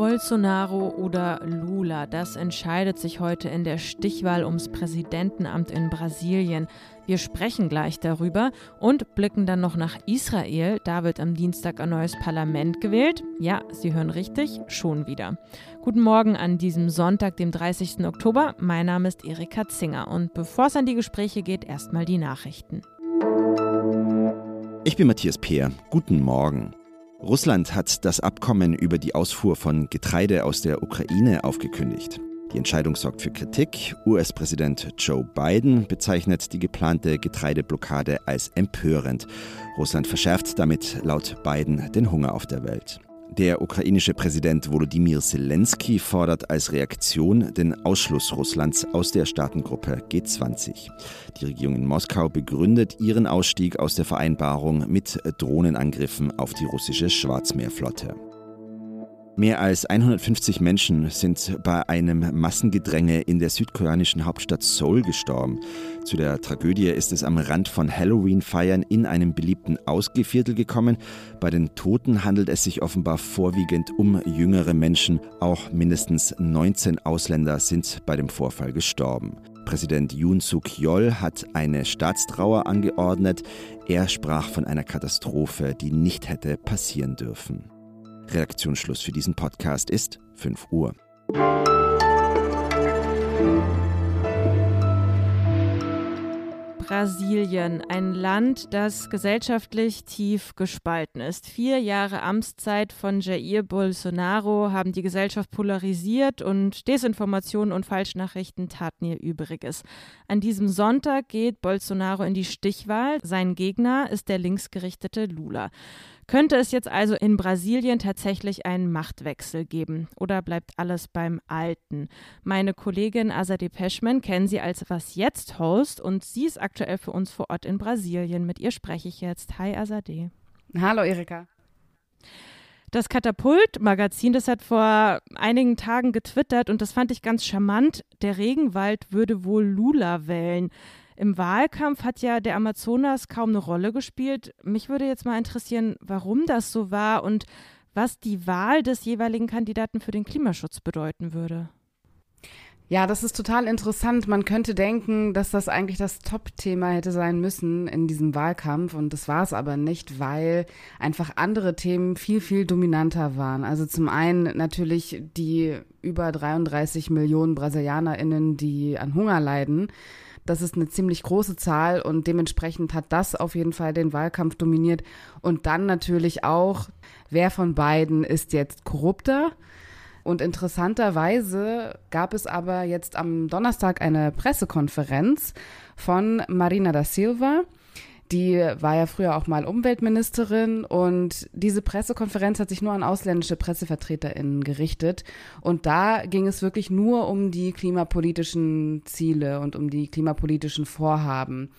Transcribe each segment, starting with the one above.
Bolsonaro oder Lula, das entscheidet sich heute in der Stichwahl ums Präsidentenamt in Brasilien. Wir sprechen gleich darüber und blicken dann noch nach Israel. Da wird am Dienstag ein neues Parlament gewählt. Ja, Sie hören richtig, schon wieder. Guten Morgen an diesem Sonntag, dem 30. Oktober. Mein Name ist Erika Zinger und bevor es an die Gespräche geht, erstmal die Nachrichten. Ich bin Matthias Peer. Guten Morgen. Russland hat das Abkommen über die Ausfuhr von Getreide aus der Ukraine aufgekündigt. Die Entscheidung sorgt für Kritik. US-Präsident Joe Biden bezeichnet die geplante Getreideblockade als empörend. Russland verschärft damit laut Biden den Hunger auf der Welt. Der ukrainische Präsident Volodymyr Zelensky fordert als Reaktion den Ausschluss Russlands aus der Staatengruppe G20. Die Regierung in Moskau begründet ihren Ausstieg aus der Vereinbarung mit Drohnenangriffen auf die russische Schwarzmeerflotte. Mehr als 150 Menschen sind bei einem Massengedränge in der südkoreanischen Hauptstadt Seoul gestorben. Zu der Tragödie ist es am Rand von Halloween-Feiern in einem beliebten Ausgeviertel gekommen. Bei den Toten handelt es sich offenbar vorwiegend um jüngere Menschen. Auch mindestens 19 Ausländer sind bei dem Vorfall gestorben. Präsident Yoon Suk-yeol hat eine Staatstrauer angeordnet. Er sprach von einer Katastrophe, die nicht hätte passieren dürfen. Redaktionsschluss für diesen Podcast ist 5 Uhr. Brasilien, ein Land, das gesellschaftlich tief gespalten ist. Vier Jahre Amtszeit von Jair Bolsonaro haben die Gesellschaft polarisiert und Desinformationen und Falschnachrichten taten ihr Übriges. An diesem Sonntag geht Bolsonaro in die Stichwahl. Sein Gegner ist der linksgerichtete Lula. Könnte es jetzt also in Brasilien tatsächlich einen Machtwechsel geben oder bleibt alles beim Alten? Meine Kollegin Azadeh Peschman kennen Sie als Was Jetzt Host und sie ist aktuell für uns vor Ort in Brasilien. Mit ihr spreche ich jetzt. Hi Azadeh. Hallo Erika. Das Katapult-Magazin, das hat vor einigen Tagen getwittert und das fand ich ganz charmant. Der Regenwald würde wohl Lula wählen. Im Wahlkampf hat ja der Amazonas kaum eine Rolle gespielt. Mich würde jetzt mal interessieren, warum das so war und was die Wahl des jeweiligen Kandidaten für den Klimaschutz bedeuten würde. Ja, das ist total interessant. Man könnte denken, dass das eigentlich das Top-Thema hätte sein müssen in diesem Wahlkampf und das war es aber nicht, weil einfach andere Themen viel, viel dominanter waren. Also zum einen natürlich die über 33 Millionen BrasilianerInnen, die an Hunger leiden. Das ist eine ziemlich große Zahl und dementsprechend hat das auf jeden Fall den Wahlkampf dominiert. Und dann natürlich auch, wer von beiden ist jetzt korrupter? Und interessanterweise gab es aber jetzt am Donnerstag eine Pressekonferenz von Marina da Silva, die war ja früher auch mal Umweltministerin und diese Pressekonferenz hat sich nur an ausländische PressevertreterInnen gerichtet. Und da ging es wirklich nur um die klimapolitischen Ziele und um die klimapolitischen Vorhaben.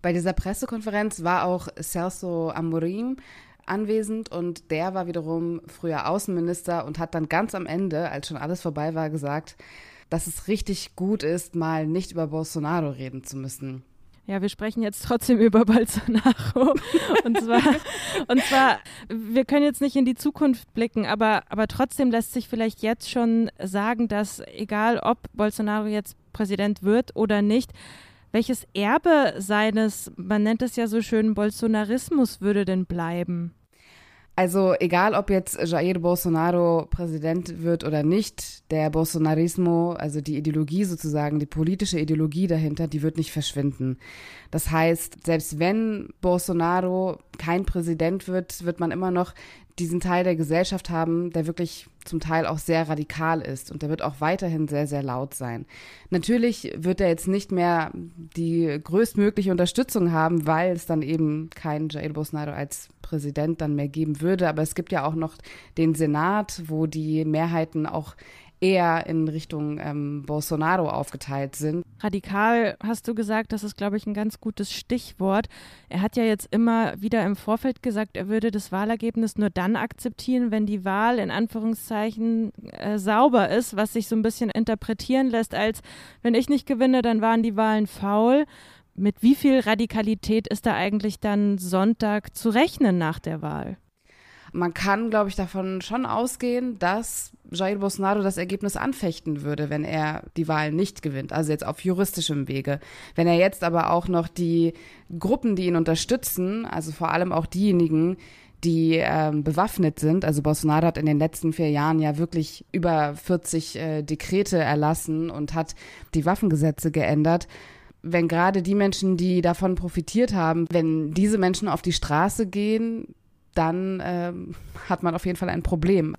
Bei dieser Pressekonferenz war auch Celso Amorim anwesend und der war wiederum früher Außenminister und hat dann ganz am Ende, als schon alles vorbei war, gesagt, dass es richtig gut ist, mal nicht über Bolsonaro reden zu müssen. Ja, wir sprechen jetzt trotzdem über Bolsonaro. und zwar, und zwar, wir können jetzt nicht in die Zukunft blicken, aber, aber trotzdem lässt sich vielleicht jetzt schon sagen, dass egal ob Bolsonaro jetzt Präsident wird oder nicht, welches Erbe seines, man nennt es ja so schön, Bolsonarismus würde denn bleiben? Also egal, ob jetzt Jair Bolsonaro Präsident wird oder nicht, der Bolsonarismo, also die Ideologie sozusagen, die politische Ideologie dahinter, die wird nicht verschwinden. Das heißt, selbst wenn Bolsonaro kein Präsident wird, wird man immer noch diesen Teil der Gesellschaft haben, der wirklich zum Teil auch sehr radikal ist und der wird auch weiterhin sehr, sehr laut sein. Natürlich wird er jetzt nicht mehr die größtmögliche Unterstützung haben, weil es dann eben keinen Jair Bolsonaro als Präsident dann mehr geben würde, aber es gibt ja auch noch den Senat, wo die Mehrheiten auch eher in Richtung ähm, Bolsonaro aufgeteilt sind. Radikal hast du gesagt, das ist, glaube ich, ein ganz gutes Stichwort. Er hat ja jetzt immer wieder im Vorfeld gesagt, er würde das Wahlergebnis nur dann akzeptieren, wenn die Wahl in Anführungszeichen äh, sauber ist, was sich so ein bisschen interpretieren lässt, als wenn ich nicht gewinne, dann waren die Wahlen faul. mit wie viel Radikalität ist da eigentlich dann Sonntag zu rechnen nach der Wahl? Man kann, glaube ich, davon schon ausgehen, dass Jair Bolsonaro das Ergebnis anfechten würde, wenn er die Wahl nicht gewinnt, also jetzt auf juristischem Wege. Wenn er jetzt aber auch noch die Gruppen, die ihn unterstützen, also vor allem auch diejenigen, die ähm, bewaffnet sind. Also Bolsonaro hat in den letzten vier Jahren ja wirklich über 40 äh, Dekrete erlassen und hat die Waffengesetze geändert. Wenn gerade die Menschen, die davon profitiert haben, wenn diese Menschen auf die Straße gehen, dann ähm, hat man auf jeden Fall ein Problem.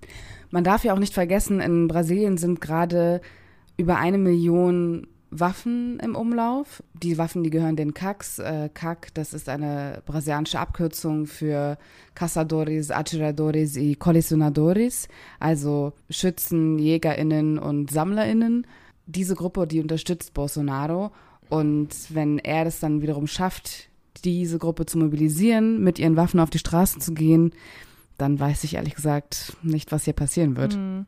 Man darf ja auch nicht vergessen, in Brasilien sind gerade über eine Million Waffen im Umlauf. Die Waffen, die gehören den CACs. Äh, CAC, das ist eine brasilianische Abkürzung für Caçadores, Atiradores y Colecionadores, also Schützen, JägerInnen und SammlerInnen. Diese Gruppe, die unterstützt Bolsonaro. Und wenn er das dann wiederum schafft, diese Gruppe zu mobilisieren, mit ihren Waffen auf die Straßen zu gehen, dann weiß ich ehrlich gesagt nicht, was hier passieren wird. Mhm.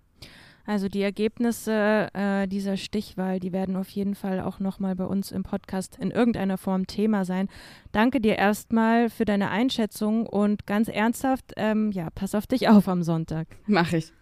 Also die Ergebnisse äh, dieser Stichwahl, die werden auf jeden Fall auch nochmal bei uns im Podcast in irgendeiner Form Thema sein. Danke dir erstmal für deine Einschätzung und ganz ernsthaft, ähm, ja, pass auf dich auf am Sonntag. Mach ich.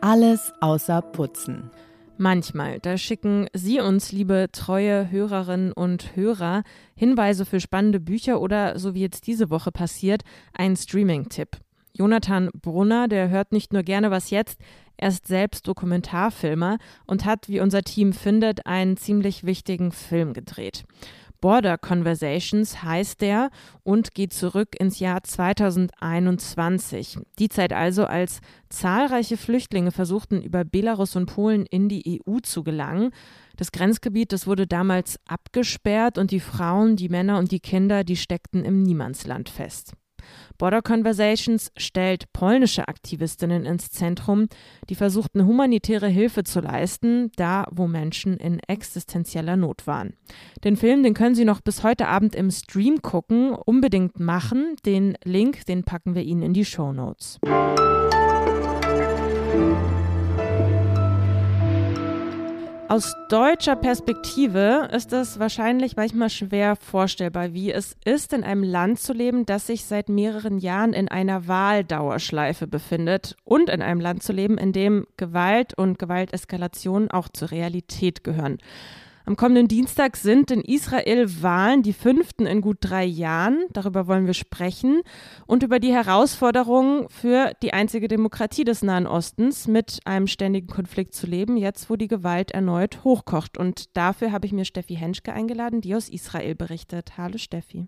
Alles außer Putzen. Manchmal, da schicken Sie uns, liebe treue Hörerinnen und Hörer, Hinweise für spannende Bücher oder, so wie jetzt diese Woche passiert, einen Streaming-Tipp. Jonathan Brunner, der hört nicht nur gerne was jetzt, er ist selbst Dokumentarfilmer und hat, wie unser Team findet, einen ziemlich wichtigen Film gedreht. Border Conversations heißt der und geht zurück ins Jahr 2021. Die Zeit also, als zahlreiche Flüchtlinge versuchten, über Belarus und Polen in die EU zu gelangen. Das Grenzgebiet, das wurde damals abgesperrt und die Frauen, die Männer und die Kinder, die steckten im Niemandsland fest. Border Conversations stellt polnische Aktivistinnen ins Zentrum, die versuchten, humanitäre Hilfe zu leisten, da wo Menschen in existenzieller Not waren. Den Film, den können Sie noch bis heute Abend im Stream gucken. Unbedingt machen. Den Link, den packen wir Ihnen in die Show Notes. Aus deutscher Perspektive ist es wahrscheinlich manchmal schwer vorstellbar, wie es ist, in einem Land zu leben, das sich seit mehreren Jahren in einer Wahldauerschleife befindet und in einem Land zu leben, in dem Gewalt und Gewalteskalation auch zur Realität gehören. Am kommenden Dienstag sind in Israel Wahlen, die fünften in gut drei Jahren. Darüber wollen wir sprechen und über die Herausforderungen für die einzige Demokratie des Nahen Ostens mit einem ständigen Konflikt zu leben, jetzt wo die Gewalt erneut hochkocht. Und dafür habe ich mir Steffi Henschke eingeladen, die aus Israel berichtet. Hallo Steffi.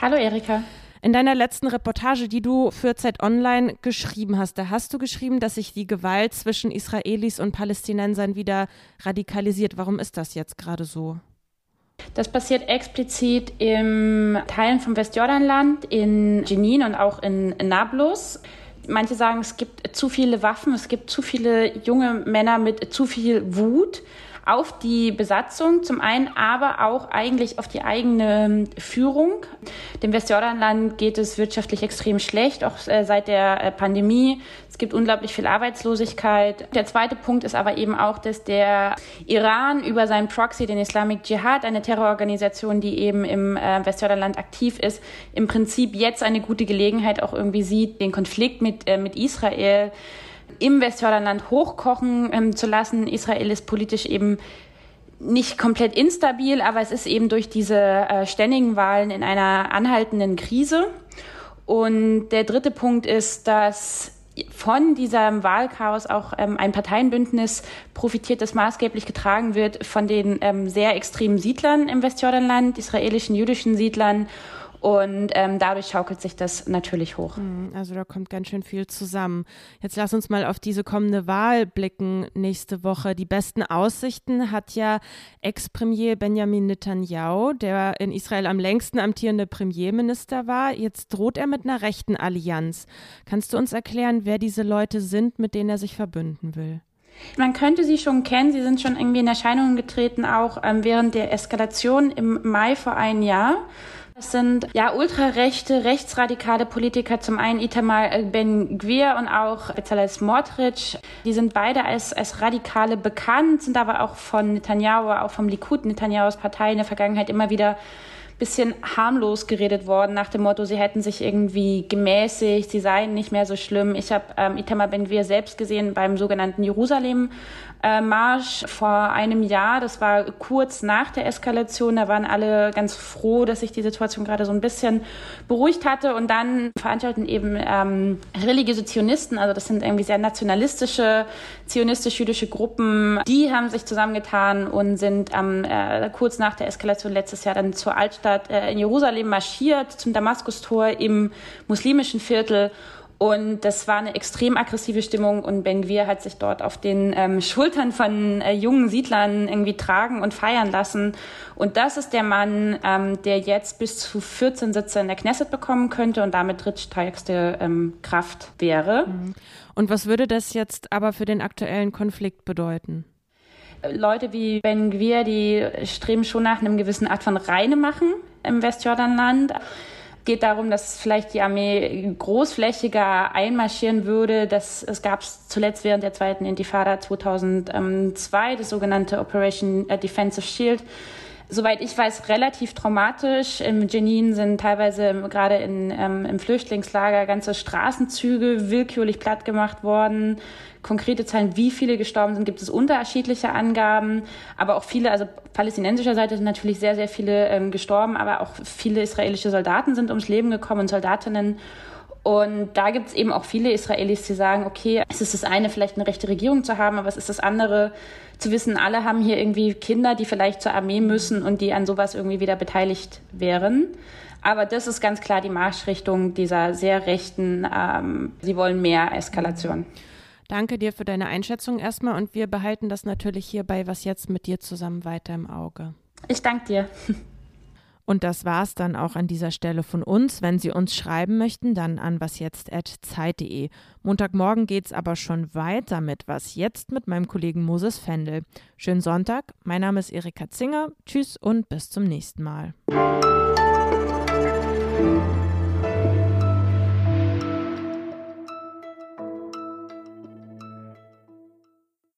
Hallo Erika. In deiner letzten Reportage, die du für Zeit Online geschrieben hast, da hast du geschrieben, dass sich die Gewalt zwischen Israelis und Palästinensern wieder radikalisiert. Warum ist das jetzt gerade so? Das passiert explizit in Teilen vom Westjordanland, in Jenin und auch in Nablus. Manche sagen, es gibt zu viele Waffen, es gibt zu viele junge Männer mit zu viel Wut auf die Besatzung zum einen, aber auch eigentlich auf die eigene Führung. Dem Westjordanland geht es wirtschaftlich extrem schlecht, auch äh, seit der äh, Pandemie. Es gibt unglaublich viel Arbeitslosigkeit. Der zweite Punkt ist aber eben auch, dass der Iran über seinen Proxy, den Islamic Jihad, eine Terrororganisation, die eben im äh, Westjordanland aktiv ist, im Prinzip jetzt eine gute Gelegenheit auch irgendwie sieht, den Konflikt mit, mit Israel im Westjordanland hochkochen ähm, zu lassen. Israel ist politisch eben nicht komplett instabil, aber es ist eben durch diese äh, ständigen Wahlen in einer anhaltenden Krise. Und der dritte Punkt ist, dass von diesem Wahlchaos auch ähm, ein Parteienbündnis profitiert, das maßgeblich getragen wird von den ähm, sehr extremen Siedlern im Westjordanland, israelischen jüdischen Siedlern und ähm, dadurch schaukelt sich das natürlich hoch. Hm, also da kommt ganz schön viel zusammen. Jetzt lass uns mal auf diese kommende Wahl blicken nächste Woche. Die besten Aussichten hat ja Ex-Premier Benjamin Netanyahu, der in Israel am längsten amtierende Premierminister war. Jetzt droht er mit einer rechten Allianz. Kannst du uns erklären, wer diese Leute sind, mit denen er sich verbünden will? Man könnte sie schon kennen. Sie sind schon irgendwie in Erscheinung getreten, auch ähm, während der Eskalation im Mai vor einem Jahr. Das sind ja ultrarechte, rechtsradikale Politiker, zum einen Itamar Ben-Gvir und auch Bezalel Smotrich. Die sind beide als, als Radikale bekannt, sind aber auch von Netanyahu, auch vom Likud, Netanyahus Partei in der Vergangenheit immer wieder bisschen harmlos geredet worden, nach dem Motto, sie hätten sich irgendwie gemäßigt, sie seien nicht mehr so schlimm. Ich habe ähm, Itamar Ben-Gvir selbst gesehen beim sogenannten Jerusalem äh, Marsch vor einem Jahr. Das war kurz nach der Eskalation. Da waren alle ganz froh, dass sich die Situation gerade so ein bisschen beruhigt hatte. Und dann veranstalten eben ähm, religiöse Zionisten, also das sind irgendwie sehr nationalistische, zionistisch-jüdische Gruppen, die haben sich zusammengetan und sind ähm, äh, kurz nach der Eskalation letztes Jahr dann zur Altstadt äh, in Jerusalem marschiert, zum Damaskustor im muslimischen Viertel und das war eine extrem aggressive Stimmung und Ben Gvir hat sich dort auf den ähm, Schultern von äh, jungen Siedlern irgendwie tragen und feiern lassen. Und das ist der Mann, ähm, der jetzt bis zu 14 Sitze in der Knesset bekommen könnte und damit drittstärkste ähm, Kraft wäre. Mhm. Und was würde das jetzt aber für den aktuellen Konflikt bedeuten? Leute wie Ben Gvir, die streben schon nach einem gewissen Art von Reine machen im Westjordanland geht darum, dass vielleicht die Armee großflächiger einmarschieren würde. Das, es gab es zuletzt während der zweiten Intifada 2002, das sogenannte Operation äh, Defensive Shield. Soweit ich weiß, relativ traumatisch. Im Jenin sind teilweise gerade in, ähm, im Flüchtlingslager ganze Straßenzüge willkürlich platt gemacht worden konkrete Zahlen, wie viele gestorben sind, gibt es unterschiedliche Angaben, aber auch viele, also palästinensischer Seite sind natürlich sehr, sehr viele ähm, gestorben, aber auch viele israelische Soldaten sind ums Leben gekommen und Soldatinnen. Und da gibt es eben auch viele Israelis, die sagen, okay, es ist das eine, vielleicht eine rechte Regierung zu haben, aber es ist das andere, zu wissen, alle haben hier irgendwie Kinder, die vielleicht zur Armee müssen und die an sowas irgendwie wieder beteiligt wären. Aber das ist ganz klar die Marschrichtung dieser sehr rechten, ähm, sie wollen mehr Eskalation. Danke dir für deine Einschätzung erstmal und wir behalten das natürlich hierbei, was jetzt mit dir zusammen weiter im Auge. Ich danke dir. Und das war's dann auch an dieser Stelle von uns. Wenn Sie uns schreiben möchten, dann an wasjetzt.zeit.de. Montagmorgen geht's aber schon weiter mit Was jetzt mit meinem Kollegen Moses Fendel. Schönen Sonntag. Mein Name ist Erika Zinger. Tschüss und bis zum nächsten Mal.